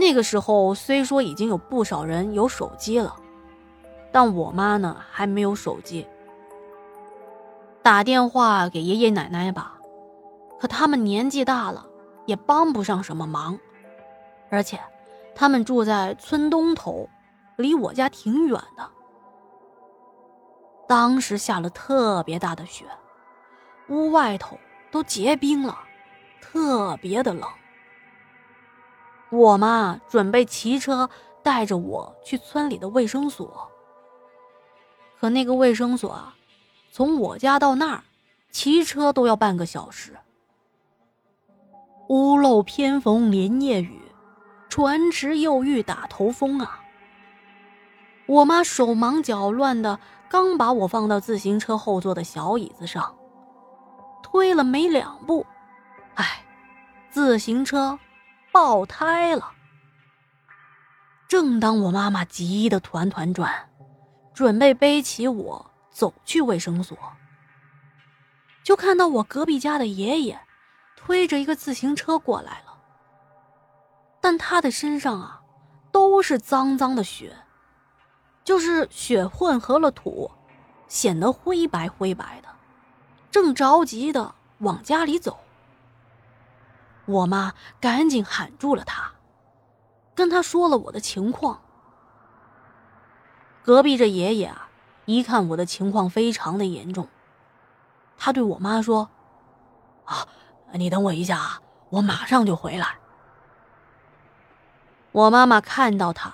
那个时候虽说已经有不少人有手机了，但我妈呢还没有手机。打电话给爷爷奶奶吧，可他们年纪大了，也帮不上什么忙，而且他们住在村东头，离我家挺远的。当时下了特别大的雪，屋外头都结冰了，特别的冷。我妈准备骑车带着我去村里的卫生所，可那个卫生所啊。从我家到那儿，骑车都要半个小时。屋漏偏逢连夜雨，船迟又遇打头风啊！我妈手忙脚乱的，刚把我放到自行车后座的小椅子上，推了没两步，哎，自行车爆胎了。正当我妈妈急得团团转，准备背起我。走去卫生所，就看到我隔壁家的爷爷推着一个自行车过来了，但他的身上啊都是脏脏的血，就是血混合了土，显得灰白灰白的，正着急的往家里走。我妈赶紧喊住了他，跟他说了我的情况。隔壁这爷爷啊。一看我的情况非常的严重，他对我妈说：“啊，你等我一下啊，我马上就回来。”我妈妈看到他，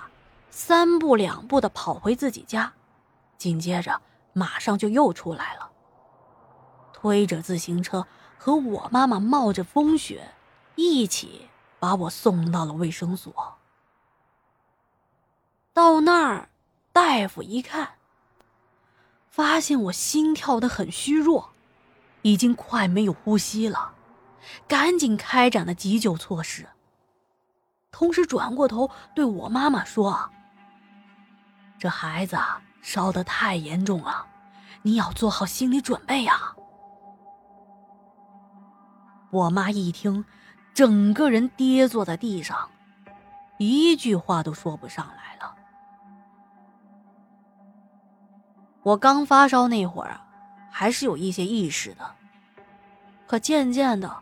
三步两步的跑回自己家，紧接着马上就又出来了，推着自行车和我妈妈冒着风雪，一起把我送到了卫生所。到那儿，大夫一看。发现我心跳的很虚弱，已经快没有呼吸了，赶紧开展了急救措施。同时转过头对我妈妈说：“这孩子烧得太严重了，你要做好心理准备呀。”我妈一听，整个人跌坐在地上，一句话都说不上来了。我刚发烧那会儿啊，还是有一些意识的，可渐渐的，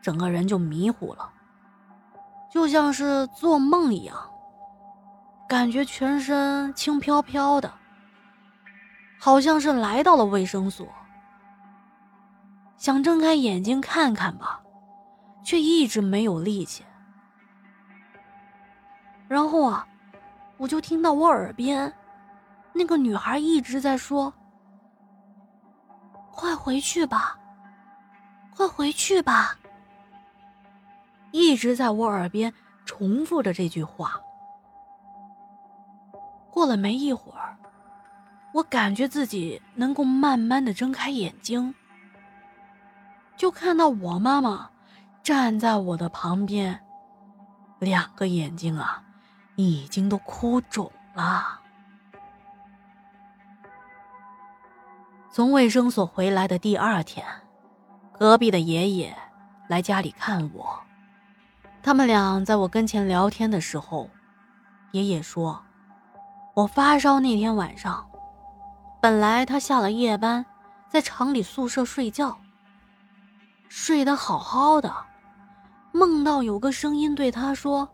整个人就迷糊了，就像是做梦一样，感觉全身轻飘飘的，好像是来到了卫生所。想睁开眼睛看看吧，却一直没有力气。然后啊，我就听到我耳边。那个女孩一直在说：“快回去吧，快回去吧。”一直在我耳边重复着这句话。过了没一会儿，我感觉自己能够慢慢的睁开眼睛，就看到我妈妈站在我的旁边，两个眼睛啊，已经都哭肿了。从卫生所回来的第二天，隔壁的爷爷来家里看我。他们俩在我跟前聊天的时候，爷爷说：“我发烧那天晚上，本来他下了夜班，在厂里宿舍睡觉，睡得好好的，梦到有个声音对他说：‘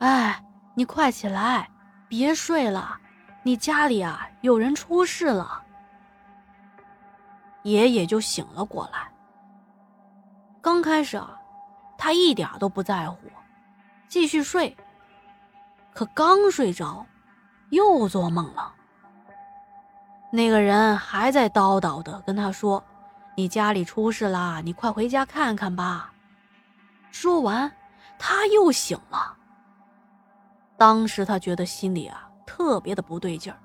哎，你快起来，别睡了，你家里啊有人出事了。’”爷爷就醒了过来。刚开始啊，他一点都不在乎，继续睡。可刚睡着，又做梦了。那个人还在叨叨的跟他说：“你家里出事啦，你快回家看看吧。”说完，他又醒了。当时他觉得心里啊特别的不对劲儿，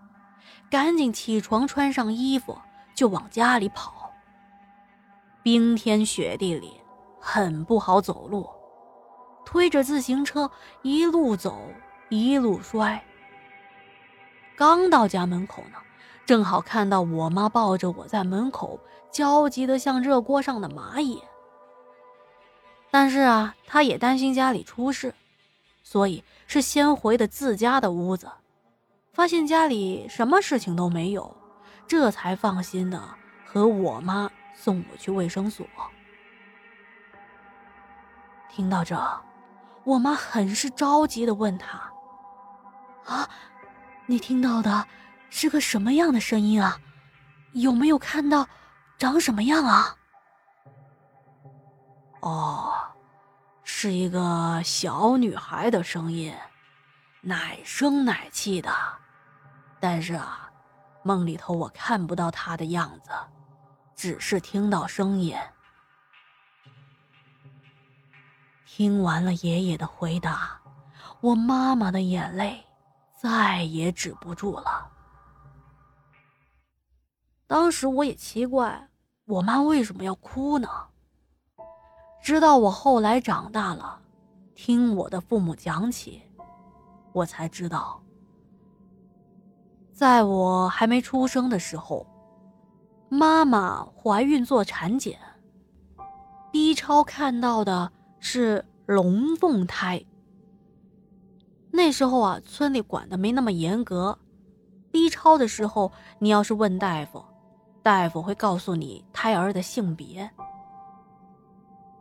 赶紧起床，穿上衣服。就往家里跑。冰天雪地里很不好走路，推着自行车一路走一路摔。刚到家门口呢，正好看到我妈抱着我在门口焦急的像热锅上的蚂蚁。但是啊，她也担心家里出事，所以是先回的自家的屋子，发现家里什么事情都没有，这才放心的和我妈送我去卫生所。听到这，我妈很是着急的问他：“啊，你听到的是个什么样的声音啊？有没有看到长什么样啊？”哦。是一个小女孩的声音，奶声奶气的，但是啊，梦里头我看不到她的样子，只是听到声音。听完了爷爷的回答，我妈妈的眼泪再也止不住了。当时我也奇怪，我妈为什么要哭呢？直到我后来长大了，听我的父母讲起，我才知道，在我还没出生的时候，妈妈怀孕做产检，B 超看到的是龙凤胎。那时候啊，村里管的没那么严格，B 超的时候，你要是问大夫，大夫会告诉你胎儿的性别。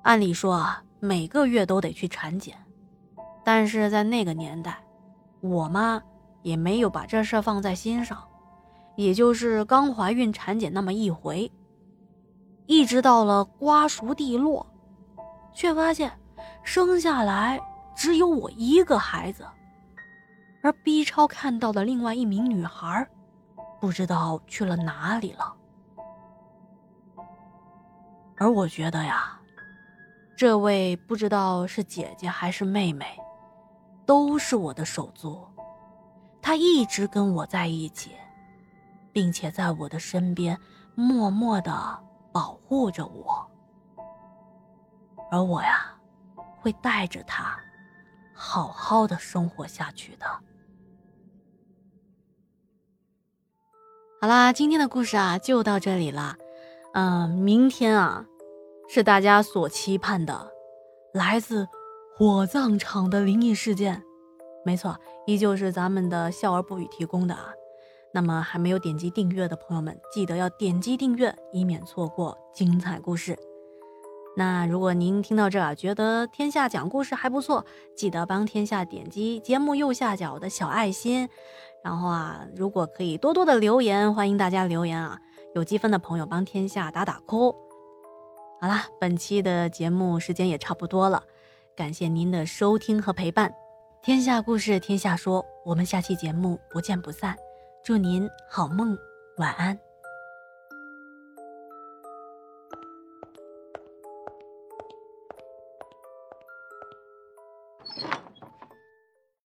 按理说啊，每个月都得去产检，但是在那个年代，我妈也没有把这事放在心上，也就是刚怀孕产检那么一回。一直到了瓜熟蒂落，却发现生下来只有我一个孩子，而 B 超看到的另外一名女孩，不知道去了哪里了。而我觉得呀。这位不知道是姐姐还是妹妹，都是我的手足。她一直跟我在一起，并且在我的身边默默的保护着我。而我呀，会带着她，好好的生活下去的。好啦，今天的故事啊，就到这里了。嗯，明天啊。是大家所期盼的，来自火葬场的灵异事件。没错，依旧是咱们的笑而不语提供的啊。那么还没有点击订阅的朋友们，记得要点击订阅，以免错过精彩故事。那如果您听到这儿觉得天下讲故事还不错，记得帮天下点击节目右下角的小爱心。然后啊，如果可以多多的留言，欢迎大家留言啊。有积分的朋友帮天下打打 call。好啦，本期的节目时间也差不多了，感谢您的收听和陪伴。天下故事，天下说，我们下期节目不见不散。祝您好梦，晚安。